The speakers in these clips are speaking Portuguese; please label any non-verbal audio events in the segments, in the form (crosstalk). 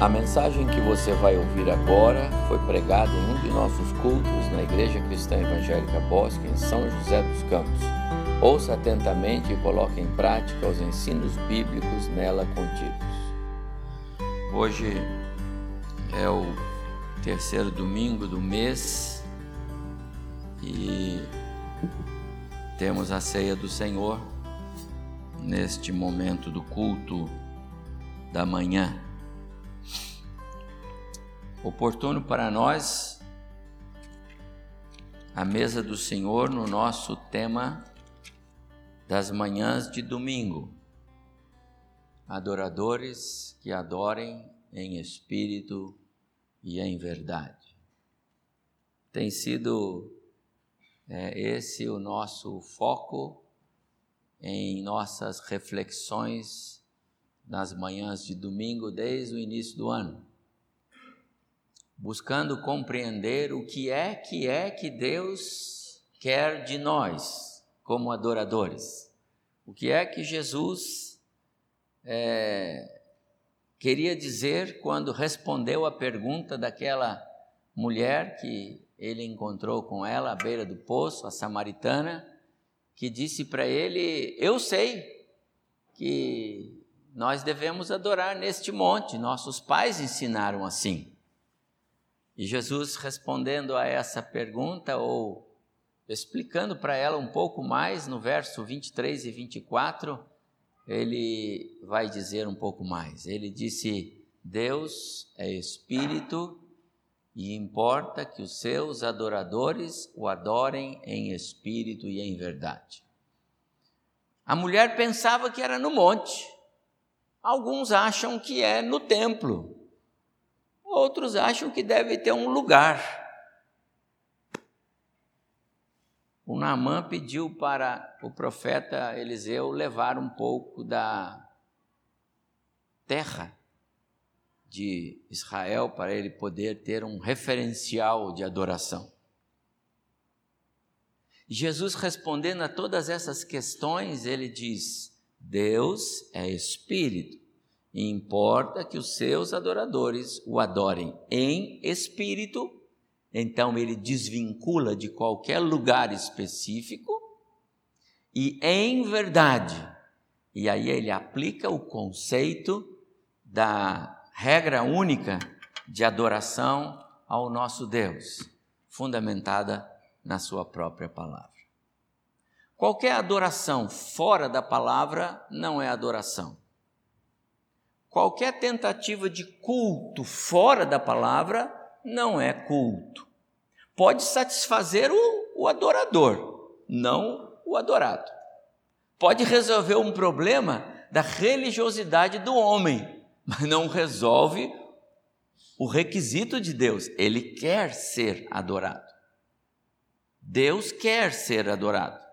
A mensagem que você vai ouvir agora foi pregada em um de nossos cultos na Igreja Cristã Evangélica Bosque, em São José dos Campos. Ouça atentamente e coloque em prática os ensinos bíblicos nela contidos. Hoje é o terceiro domingo do mês e temos a ceia do Senhor neste momento do culto da manhã oportuno para nós a mesa do Senhor no nosso tema das manhãs de domingo. Adoradores que adorem em espírito e em verdade. Tem sido é, esse o nosso foco em nossas reflexões nas manhãs de domingo desde o início do ano buscando compreender o que é que é que Deus quer de nós como adoradores. O que é que Jesus é, queria dizer quando respondeu à pergunta daquela mulher que ele encontrou com ela à beira do poço, a samaritana, que disse para ele: Eu sei que nós devemos adorar neste monte, nossos pais ensinaram assim. E Jesus respondendo a essa pergunta, ou explicando para ela um pouco mais, no verso 23 e 24, ele vai dizer um pouco mais. Ele disse: Deus é espírito e importa que os seus adoradores o adorem em espírito e em verdade. A mulher pensava que era no monte, alguns acham que é no templo. Outros acham que deve ter um lugar. O Naamã pediu para o profeta Eliseu levar um pouco da terra de Israel para ele poder ter um referencial de adoração. Jesus respondendo a todas essas questões, ele diz: Deus é espírito importa que os seus adoradores o adorem em espírito, então ele desvincula de qualquer lugar específico, e em verdade. E aí ele aplica o conceito da regra única de adoração ao nosso Deus, fundamentada na sua própria palavra. Qualquer adoração fora da palavra não é adoração. Qualquer tentativa de culto fora da palavra não é culto. Pode satisfazer o, o adorador, não o adorado. Pode resolver um problema da religiosidade do homem, mas não resolve o requisito de Deus. Ele quer ser adorado. Deus quer ser adorado.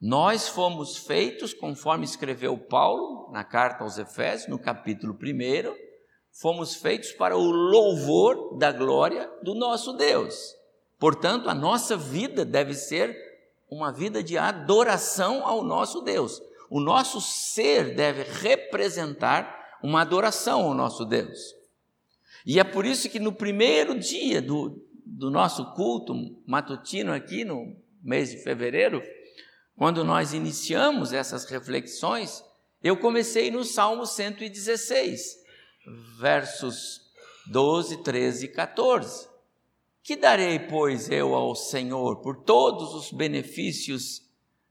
Nós fomos feitos, conforme escreveu Paulo na carta aos Efésios, no capítulo 1, fomos feitos para o louvor da glória do nosso Deus. Portanto, a nossa vida deve ser uma vida de adoração ao nosso Deus. O nosso ser deve representar uma adoração ao nosso Deus. E é por isso que no primeiro dia do, do nosso culto matutino aqui, no mês de fevereiro, quando nós iniciamos essas reflexões, eu comecei no Salmo 116, versos 12, 13 e 14. Que darei, pois, eu ao Senhor por todos os benefícios,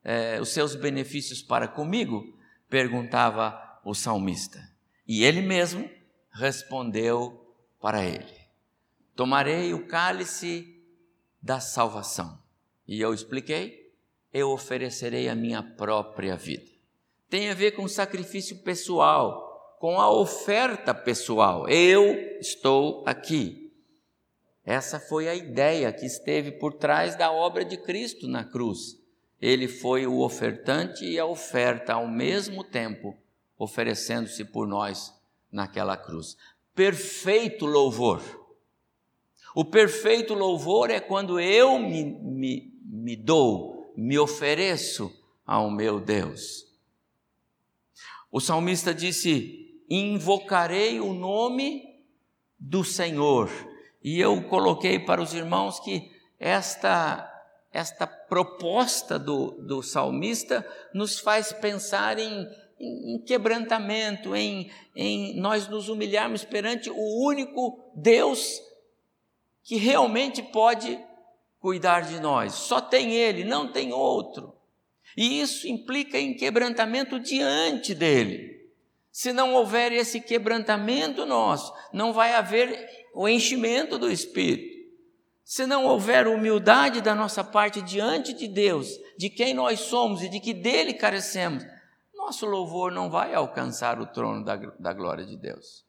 eh, os seus benefícios para comigo? perguntava o salmista. E ele mesmo respondeu para ele: Tomarei o cálice da salvação. E eu expliquei eu oferecerei a minha própria vida. Tem a ver com sacrifício pessoal, com a oferta pessoal. Eu estou aqui. Essa foi a ideia que esteve por trás da obra de Cristo na cruz. Ele foi o ofertante e a oferta ao mesmo tempo, oferecendo-se por nós naquela cruz. Perfeito louvor. O perfeito louvor é quando eu me, me, me dou me ofereço ao meu Deus. O salmista disse: invocarei o nome do Senhor. E eu coloquei para os irmãos que esta, esta proposta do, do salmista nos faz pensar em, em, em quebrantamento, em, em nós nos humilharmos perante o único Deus que realmente pode cuidar de nós. Só tem Ele, não tem outro. E isso implica em quebrantamento diante dele. Se não houver esse quebrantamento nosso, não vai haver o enchimento do Espírito. Se não houver humildade da nossa parte diante de Deus, de quem nós somos e de que dele carecemos, nosso louvor não vai alcançar o trono da, da glória de Deus.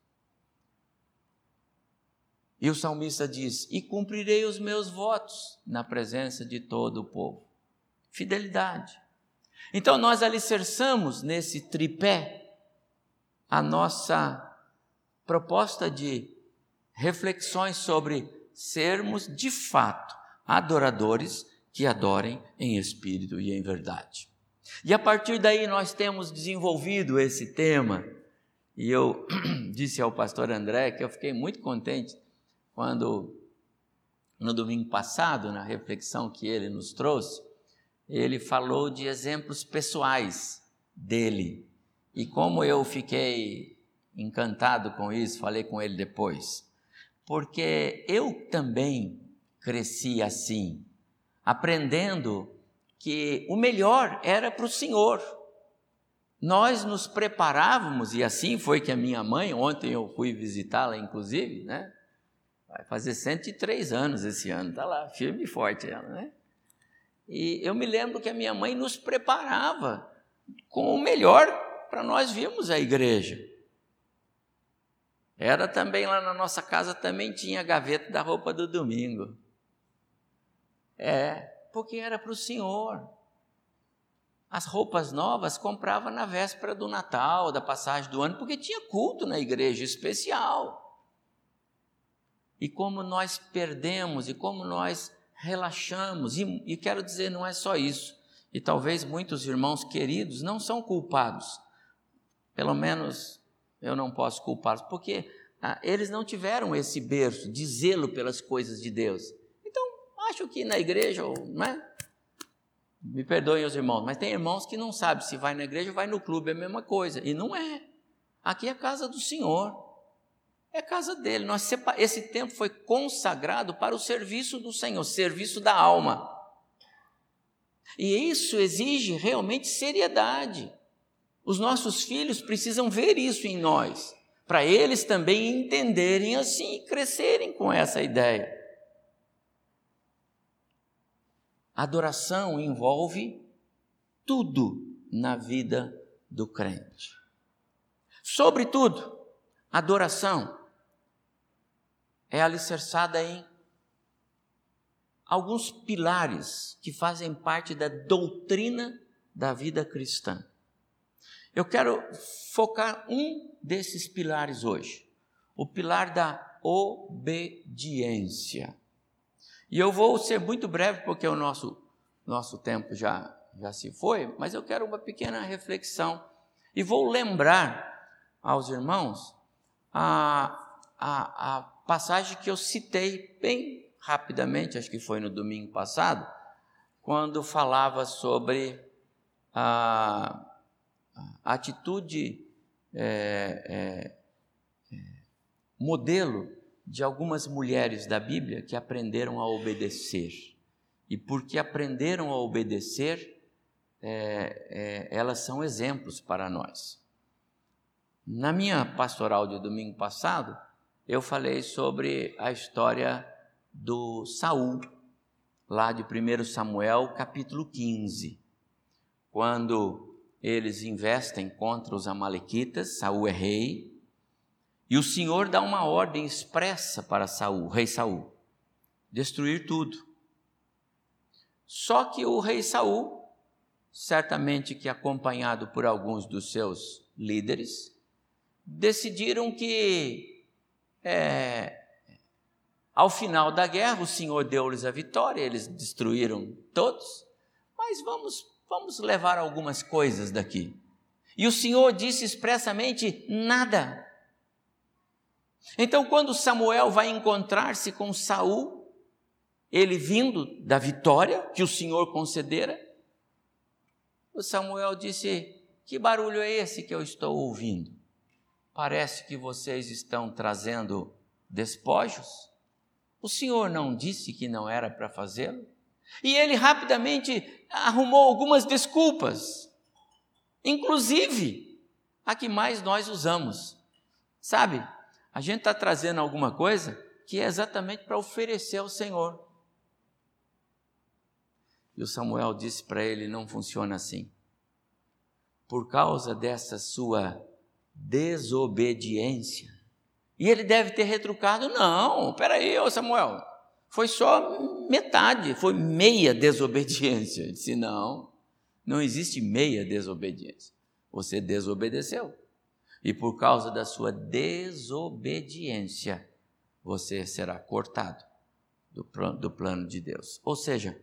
E o salmista diz: E cumprirei os meus votos na presença de todo o povo. Fidelidade. Então nós alicerçamos nesse tripé a nossa proposta de reflexões sobre sermos de fato adoradores que adorem em espírito e em verdade. E a partir daí nós temos desenvolvido esse tema, e eu (clears throat) disse ao pastor André que eu fiquei muito contente quando, no domingo passado, na reflexão que ele nos trouxe, ele falou de exemplos pessoais dele. E como eu fiquei encantado com isso, falei com ele depois. Porque eu também cresci assim, aprendendo que o melhor era para o Senhor. Nós nos preparávamos, e assim foi que a minha mãe, ontem eu fui visitá-la, inclusive, né? Vai fazer 103 anos esse ano, está lá, firme e forte ela, né? E eu me lembro que a minha mãe nos preparava com o melhor para nós virmos a igreja. Era também lá na nossa casa também tinha a gaveta da roupa do domingo. É, porque era para o Senhor. As roupas novas comprava na véspera do Natal, da passagem do ano, porque tinha culto na igreja especial. E como nós perdemos e como nós relaxamos, e, e quero dizer, não é só isso, e talvez muitos irmãos queridos não são culpados, pelo menos eu não posso culpá-los, porque ah, eles não tiveram esse berço de zelo pelas coisas de Deus. Então, acho que na igreja, não é? Me perdoem os irmãos, mas tem irmãos que não sabem se vai na igreja ou vai no clube, é a mesma coisa. E não é. Aqui é a casa do Senhor. É casa dele. Nós esse tempo foi consagrado para o serviço do Senhor, serviço da alma. E isso exige realmente seriedade. Os nossos filhos precisam ver isso em nós, para eles também entenderem assim e crescerem com essa ideia. Adoração envolve tudo na vida do crente. Sobretudo, adoração é alicerçada em alguns pilares que fazem parte da doutrina da vida cristã. Eu quero focar um desses pilares hoje, o pilar da obediência. E eu vou ser muito breve porque o nosso nosso tempo já já se foi, mas eu quero uma pequena reflexão e vou lembrar aos irmãos a, a, a passagem que eu citei bem rapidamente, acho que foi no domingo passado, quando falava sobre a, atitude é, é, é, modelo de algumas mulheres da Bíblia que aprenderam a obedecer. E porque aprenderam a obedecer, é, é, elas são exemplos para nós. Na minha pastoral de domingo passado, eu falei sobre a história do Saul, lá de 1 Samuel, capítulo 15. Quando eles investem contra os amalequitas, Saul é rei, e o Senhor dá uma ordem expressa para Saul, rei Saul, destruir tudo. Só que o rei Saul, certamente que acompanhado por alguns dos seus líderes, decidiram que é, ao final da guerra, o Senhor deu-lhes a vitória, eles destruíram todos, mas vamos, vamos levar algumas coisas daqui. E o Senhor disse expressamente: nada. Então, quando Samuel vai encontrar-se com Saul, ele vindo da vitória que o Senhor concedera, o Samuel disse: Que barulho é esse que eu estou ouvindo? Parece que vocês estão trazendo despojos. O Senhor não disse que não era para fazê-lo? E ele rapidamente arrumou algumas desculpas, inclusive a que mais nós usamos. Sabe, a gente está trazendo alguma coisa que é exatamente para oferecer ao Senhor. E o Samuel disse para ele: não funciona assim. Por causa dessa sua desobediência. E ele deve ter retrucado: não, peraí, ô Samuel, foi só metade, foi meia desobediência. Ele disse: não, não existe meia desobediência. Você desobedeceu. E por causa da sua desobediência, você será cortado do plano, do plano de Deus. Ou seja,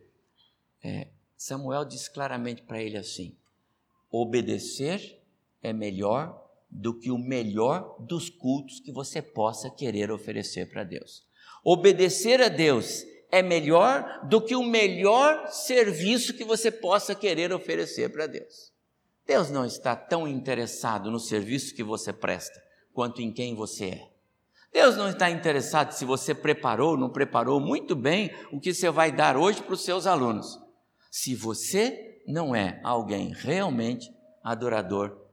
é, Samuel diz claramente para ele assim: obedecer é melhor do que o melhor dos cultos que você possa querer oferecer para Deus. Obedecer a Deus é melhor do que o melhor serviço que você possa querer oferecer para Deus. Deus não está tão interessado no serviço que você presta quanto em quem você é. Deus não está interessado se você preparou ou não preparou muito bem o que você vai dar hoje para os seus alunos. Se você não é alguém realmente adorador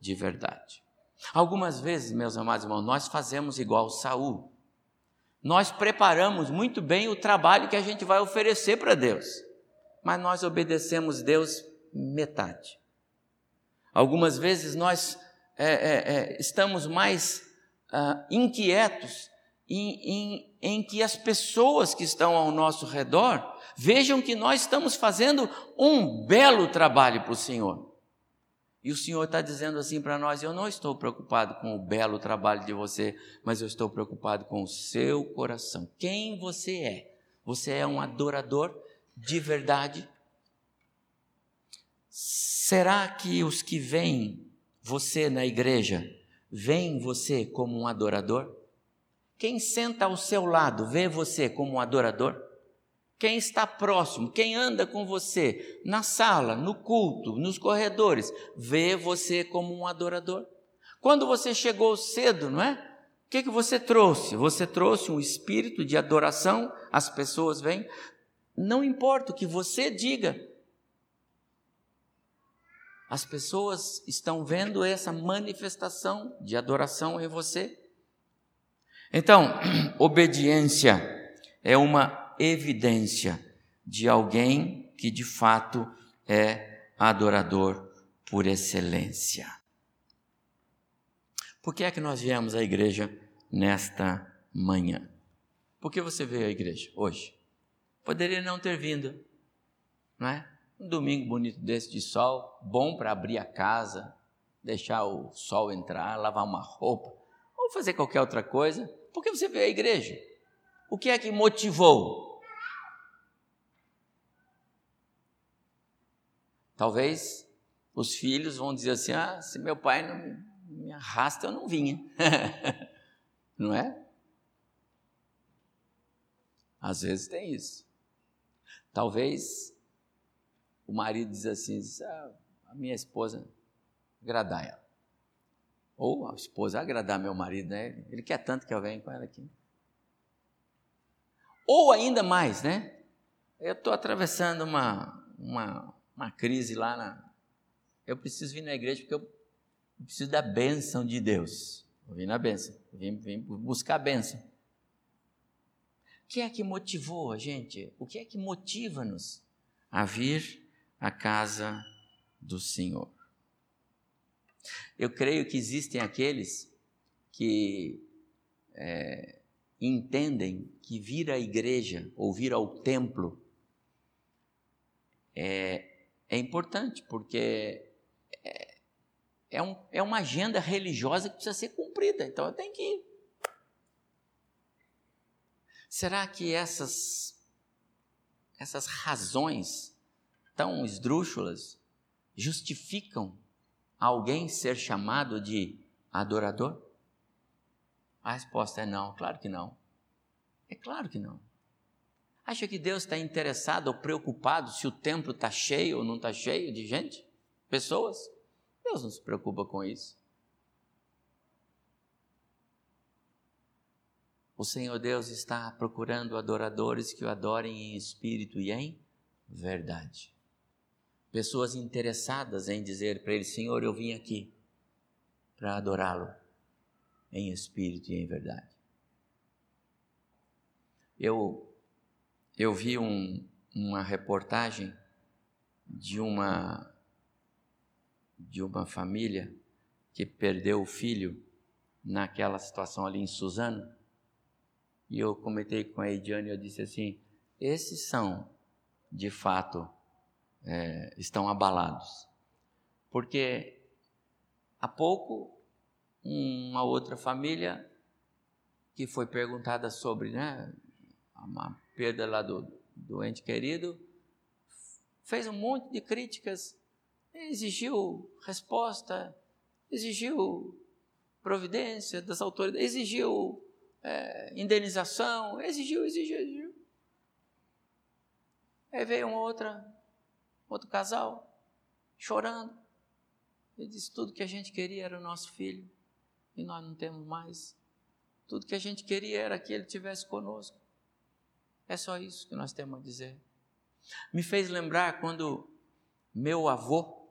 de verdade. Algumas vezes, meus amados irmãos, nós fazemos igual Saul. Nós preparamos muito bem o trabalho que a gente vai oferecer para Deus, mas nós obedecemos Deus metade. Algumas vezes nós é, é, é, estamos mais ah, inquietos em, em, em que as pessoas que estão ao nosso redor vejam que nós estamos fazendo um belo trabalho para o Senhor. E o Senhor está dizendo assim para nós: eu não estou preocupado com o belo trabalho de você, mas eu estou preocupado com o seu coração. Quem você é? Você é um adorador de verdade? Será que os que veem você na igreja veem você como um adorador? Quem senta ao seu lado vê você como um adorador? Quem está próximo, quem anda com você na sala, no culto, nos corredores, vê você como um adorador? Quando você chegou cedo, não é? O que, que você trouxe? Você trouxe um espírito de adoração, as pessoas vêm. Não importa o que você diga, as pessoas estão vendo essa manifestação de adoração em você. Então, (clears throat) obediência é uma evidência de alguém que de fato é adorador por excelência. Por que é que nós viemos à igreja nesta manhã? Por que você veio à igreja hoje? Poderia não ter vindo, não é? Um domingo bonito desse de sol, bom para abrir a casa, deixar o sol entrar, lavar uma roupa, ou fazer qualquer outra coisa. Por que você veio à igreja? O que é que motivou? Talvez os filhos vão dizer assim: ah, se meu pai não me arrasta, eu não vinha. (laughs) não é? Às vezes tem isso. Talvez o marido diz assim: ah, a minha esposa agradar ela. Ou a esposa agradar meu marido, né? Ele quer tanto que eu venha com ela aqui. Ou ainda mais, né? Eu estou atravessando uma, uma, uma crise lá na. Eu preciso vir na igreja porque eu preciso da bênção de Deus. Eu vim na bênção, vim, vim buscar a bênção. O que é que motivou a gente? O que é que motiva-nos a vir a casa do Senhor. Eu creio que existem aqueles que é, entendem que vir à igreja ou vir ao templo é, é importante, porque é, é, um, é uma agenda religiosa que precisa ser cumprida, então eu tenho que ir. Será que essas, essas razões tão esdrúxulas justificam alguém ser chamado de adorador? A resposta é não, claro que não. É claro que não. Acha que Deus está interessado ou preocupado se o templo está cheio ou não está cheio de gente? Pessoas? Deus não se preocupa com isso. O Senhor Deus está procurando adoradores que o adorem em espírito e em verdade. Pessoas interessadas em dizer para Ele: Senhor, eu vim aqui para adorá-lo em espírito e em verdade. Eu, eu vi um, uma reportagem de uma, de uma família que perdeu o filho naquela situação ali em Suzano. E eu comentei com a Ediane eu disse assim: esses são, de fato, é, estão abalados. Porque há pouco, uma outra família que foi perguntada sobre né, uma perda lá do, do ente querido, fez um monte de críticas, exigiu resposta, exigiu providência das autoridades, exigiu é, indenização, exigiu, exigiu, exigiu. Aí veio uma outra, outro casal, chorando. Ele disse: tudo que a gente queria era o nosso filho, e nós não temos mais. Tudo que a gente queria era que ele tivesse conosco. É só isso que nós temos a dizer. Me fez lembrar quando meu avô,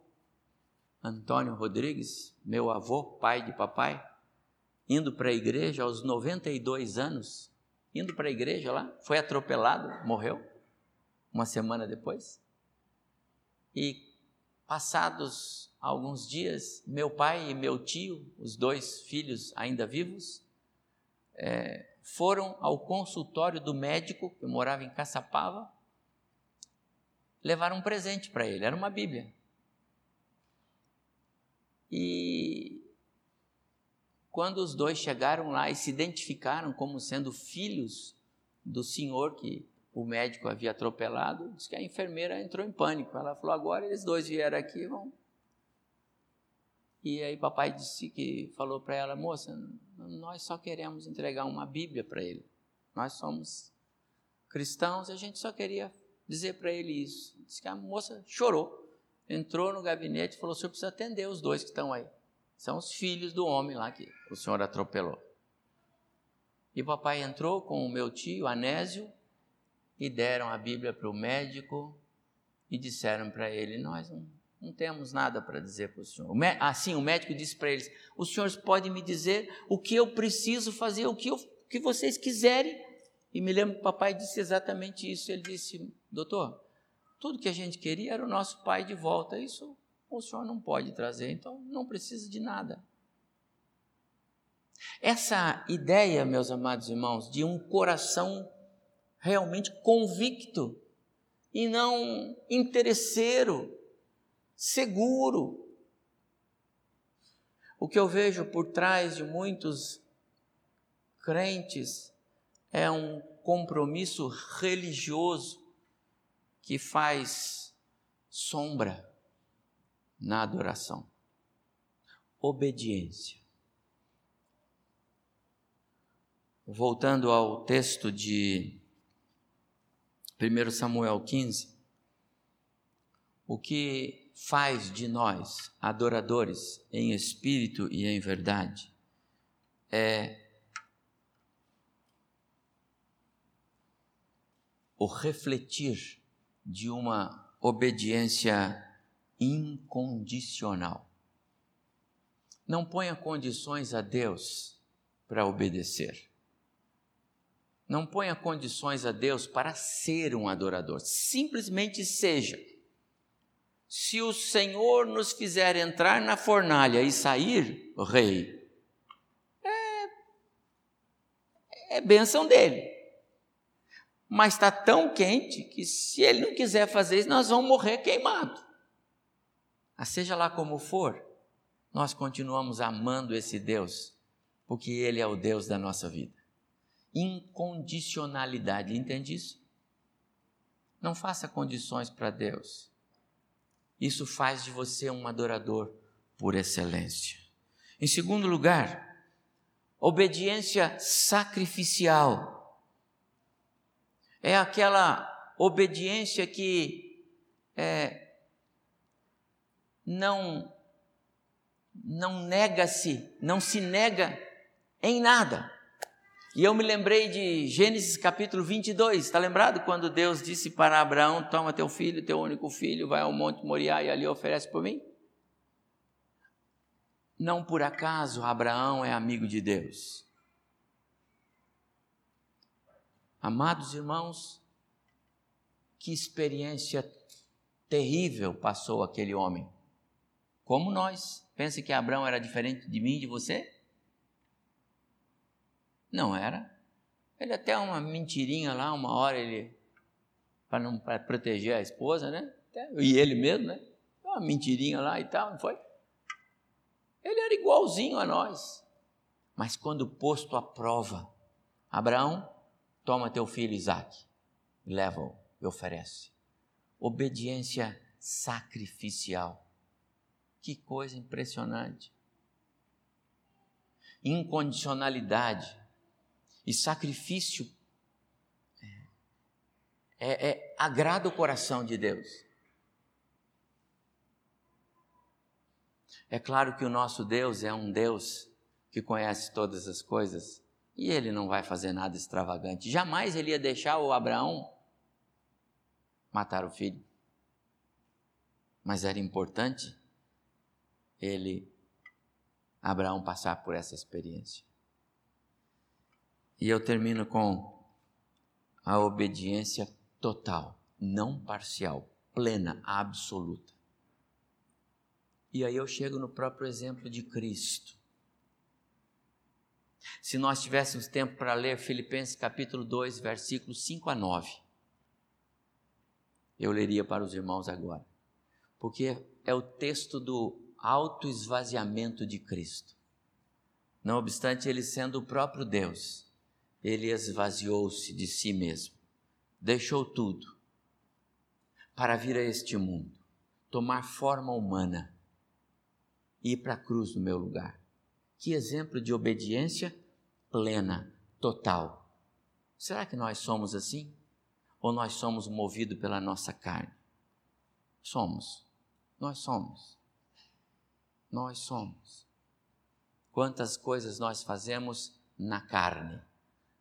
Antônio Rodrigues, meu avô, pai de papai, indo para a igreja aos 92 anos, indo para a igreja lá, foi atropelado, morreu, uma semana depois. E passados alguns dias, meu pai e meu tio, os dois filhos ainda vivos, é, foram ao consultório do médico, que morava em Caçapava, levaram um presente para ele, era uma Bíblia. E quando os dois chegaram lá e se identificaram como sendo filhos do senhor que o médico havia atropelado, diz que a enfermeira entrou em pânico. Ela falou: agora eles dois vieram aqui, vão. E aí papai disse que falou para ela, moça, nós só queremos entregar uma Bíblia para ele. Nós somos cristãos, a gente só queria dizer para ele isso. Diz que a moça chorou, entrou no gabinete e falou: o senhor precisa atender os dois que estão aí. São os filhos do homem lá que o senhor atropelou. E papai entrou com o meu tio, Anésio, e deram a Bíblia para o médico e disseram para ele: Nós não, não temos nada para dizer para o senhor. Assim, o médico disse para eles: Os senhores podem me dizer o que eu preciso fazer, o que, eu, o que vocês quiserem. E me lembro que o papai disse exatamente isso. Ele disse: Doutor, tudo que a gente queria era o nosso pai de volta. Isso o senhor não pode trazer, então não precisa de nada. Essa ideia, meus amados irmãos, de um coração realmente convicto e não interesseiro, seguro. O que eu vejo por trás de muitos crentes é um compromisso religioso que faz sombra na adoração. Obediência. Voltando ao texto de 1 Samuel 15, o que faz de nós adoradores em espírito e em verdade é o refletir de uma obediência incondicional. Não ponha condições a Deus para obedecer. Não ponha condições a Deus para ser um adorador. Simplesmente seja. Se o Senhor nos fizer entrar na fornalha e sair, rei, é, é bênção dele. Mas está tão quente que se ele não quiser fazer isso, nós vamos morrer queimados. Mas seja lá como for, nós continuamos amando esse Deus, porque Ele é o Deus da nossa vida. Incondicionalidade, entende isso? Não faça condições para Deus. Isso faz de você um adorador por excelência. Em segundo lugar, obediência sacrificial. É aquela obediência que é, não não nega-se, não se nega em nada. E eu me lembrei de Gênesis capítulo 22, está lembrado? Quando Deus disse para Abraão: Toma teu filho, teu único filho, vai ao Monte Moriá e ali oferece por mim? Não por acaso Abraão é amigo de Deus. Amados irmãos, que experiência terrível passou aquele homem. Como nós. Pense que Abraão era diferente de mim de você? Não era. Ele até uma mentirinha lá, uma hora ele para não para proteger a esposa, né? E ele mesmo, né? Uma mentirinha lá e tal, não foi? Ele era igualzinho a nós. Mas quando posto à prova, Abraão, toma teu filho Isaac, leva-o e oferece. Obediência sacrificial. Que coisa impressionante. Incondicionalidade e sacrifício é, é, agrada o coração de Deus. É claro que o nosso Deus é um Deus que conhece todas as coisas e ele não vai fazer nada extravagante. Jamais ele ia deixar o Abraão matar o filho. Mas era importante ele, Abraão, passar por essa experiência. E eu termino com a obediência total, não parcial, plena, absoluta. E aí eu chego no próprio exemplo de Cristo. Se nós tivéssemos tempo para ler Filipenses capítulo 2, versículos 5 a 9, eu leria para os irmãos agora, porque é o texto do autoesvaziamento de Cristo. Não obstante ele sendo o próprio Deus, ele esvaziou-se de si mesmo, deixou tudo para vir a este mundo, tomar forma humana e ir para a cruz no meu lugar. Que exemplo de obediência plena, total. Será que nós somos assim? Ou nós somos movidos pela nossa carne? Somos. Nós somos. Nós somos. Quantas coisas nós fazemos na carne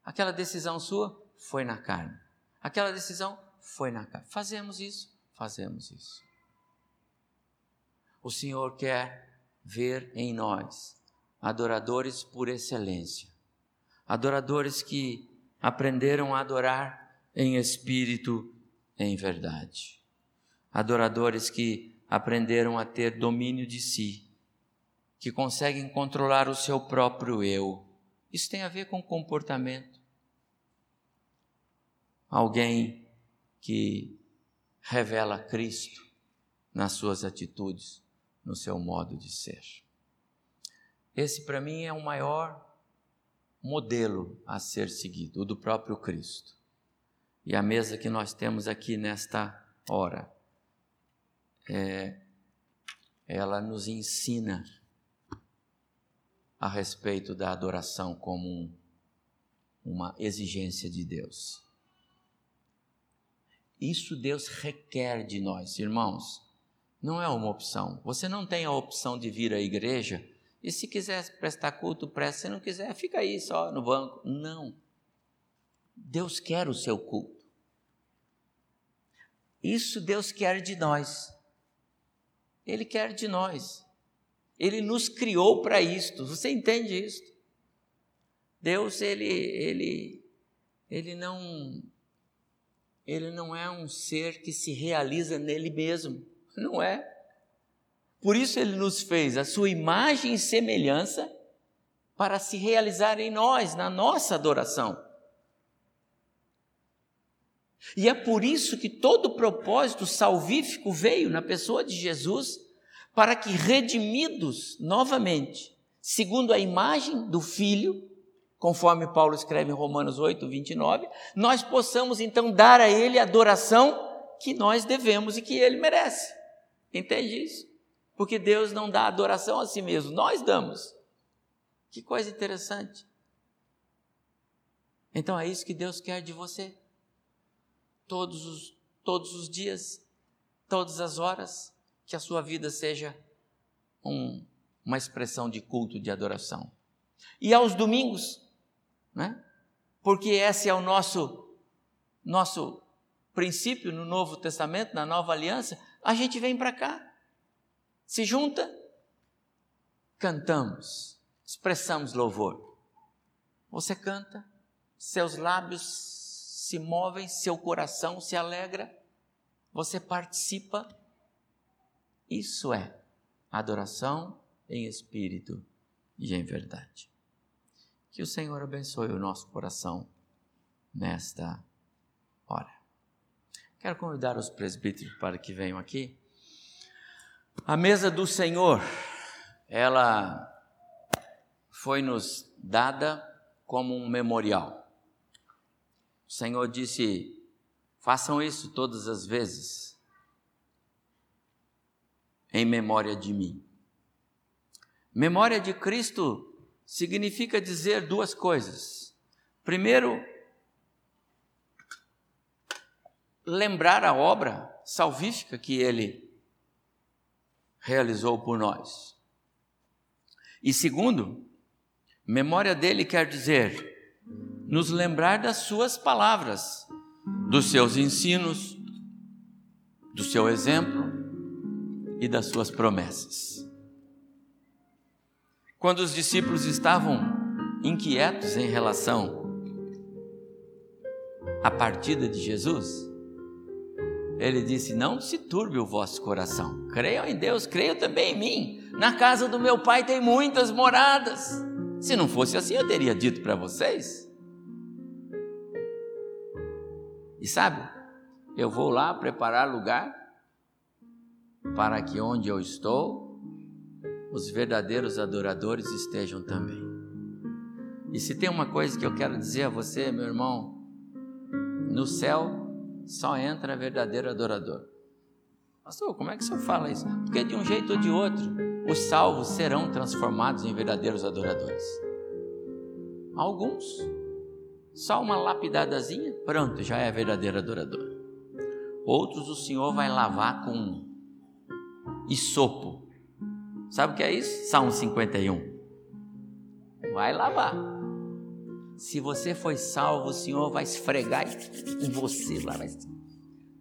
Aquela decisão sua foi na carne. Aquela decisão foi na carne. Fazemos isso, fazemos isso. O Senhor quer ver em nós adoradores por excelência, adoradores que aprenderam a adorar em espírito, em verdade, adoradores que aprenderam a ter domínio de si, que conseguem controlar o seu próprio eu. Isso tem a ver com comportamento alguém que revela Cristo nas suas atitudes, no seu modo de ser. Esse, para mim, é o maior modelo a ser seguido, o do próprio Cristo. E a mesa que nós temos aqui nesta hora, é, ela nos ensina a respeito da adoração como um, uma exigência de Deus. Isso Deus requer de nós, irmãos. Não é uma opção. Você não tem a opção de vir à igreja e se quiser prestar culto, presta. Se não quiser, fica aí só no banco. Não. Deus quer o seu culto. Isso Deus quer de nós. Ele quer de nós. Ele nos criou para isto. Você entende isso? Deus, ele, ele, ele não ele não é um ser que se realiza nele mesmo. Não é. Por isso ele nos fez a sua imagem e semelhança para se realizar em nós, na nossa adoração. E é por isso que todo o propósito salvífico veio na pessoa de Jesus, para que redimidos novamente, segundo a imagem do Filho, conforme Paulo escreve em Romanos 8, 29, nós possamos então dar a Ele a adoração que nós devemos e que Ele merece. Entende isso? Porque Deus não dá adoração a si mesmo, nós damos. Que coisa interessante. Então é isso que Deus quer de você. Todos os, todos os dias, todas as horas, que a sua vida seja um, uma expressão de culto, de adoração. E aos domingos, né? porque esse é o nosso, nosso princípio no Novo Testamento, na Nova Aliança, a gente vem para cá, se junta, cantamos, expressamos louvor. Você canta, seus lábios se movem, seu coração se alegra, você participa. Isso é adoração em espírito e em verdade. Que o Senhor abençoe o nosso coração nesta hora. Quero convidar os presbíteros para que venham aqui. A mesa do Senhor, ela foi nos dada como um memorial. O Senhor disse: façam isso todas as vezes, em memória de mim. Memória de Cristo significa dizer duas coisas. Primeiro, lembrar a obra salvífica que ele realizou por nós. E segundo, memória dele quer dizer nos lembrar das suas palavras, dos seus ensinos, do seu exemplo e das suas promessas. Quando os discípulos estavam inquietos em relação à partida de Jesus, ele disse: Não se turbe o vosso coração, creiam em Deus, creiam também em mim. Na casa do meu pai tem muitas moradas. Se não fosse assim, eu teria dito para vocês. E sabe, eu vou lá preparar lugar para que onde eu estou, os verdadeiros adoradores estejam também. E se tem uma coisa que eu quero dizer a você, meu irmão, no céu só entra verdadeiro adorador. Pastor, como é que você fala isso? Porque de um jeito ou de outro, os salvos serão transformados em verdadeiros adoradores. Alguns só uma lapidadazinha, pronto, já é verdadeiro adorador. Outros o Senhor vai lavar com isopo. Sabe o que é isso? Salmo 51. Vai lavar. Se você foi salvo, o Senhor vai esfregar em você lá, vai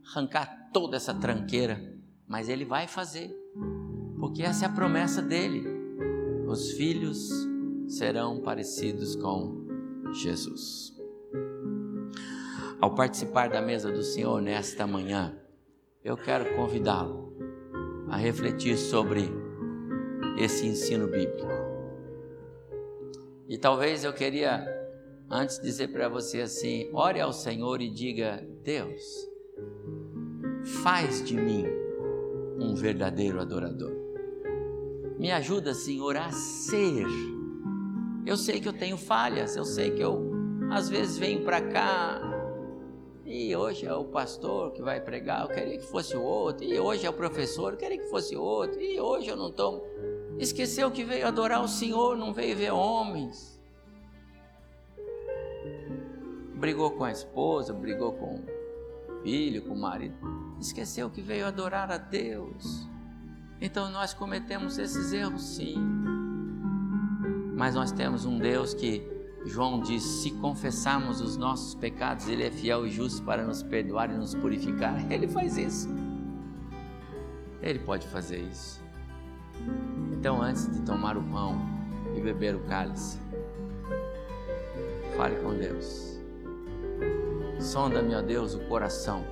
arrancar toda essa tranqueira. Mas Ele vai fazer, porque essa é a promessa dele. Os filhos serão parecidos com Jesus ao participar da mesa do Senhor nesta manhã, eu quero convidá-lo a refletir sobre esse ensino bíblico. E talvez eu queria, antes, dizer para você assim: ore ao Senhor e diga: Deus, faz de mim um verdadeiro adorador. Me ajuda, Senhor, a ser. Eu sei que eu tenho falhas, eu sei que eu às vezes venho para cá e hoje é o pastor que vai pregar, eu queria que fosse o outro. E hoje é o professor, eu queria que fosse outro. E hoje eu não estou. Esqueceu que veio adorar o Senhor, não veio ver homens. Brigou com a esposa, brigou com o filho, com o marido. Esqueceu que veio adorar a Deus. Então nós cometemos esses erros sim. Mas nós temos um Deus que João diz: se confessarmos os nossos pecados, Ele é fiel e justo para nos perdoar e nos purificar. (laughs) Ele faz isso. Ele pode fazer isso. Então, antes de tomar o pão e beber o cálice, fale com Deus. Sonda-me, ó Deus, o coração,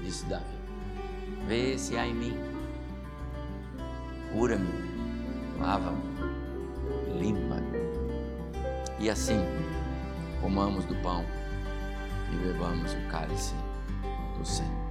disse Davi. Vê se há em mim. Cura-me, lava-me, limpa-me e assim, comamos do pão e bebamos o cálice do Senhor.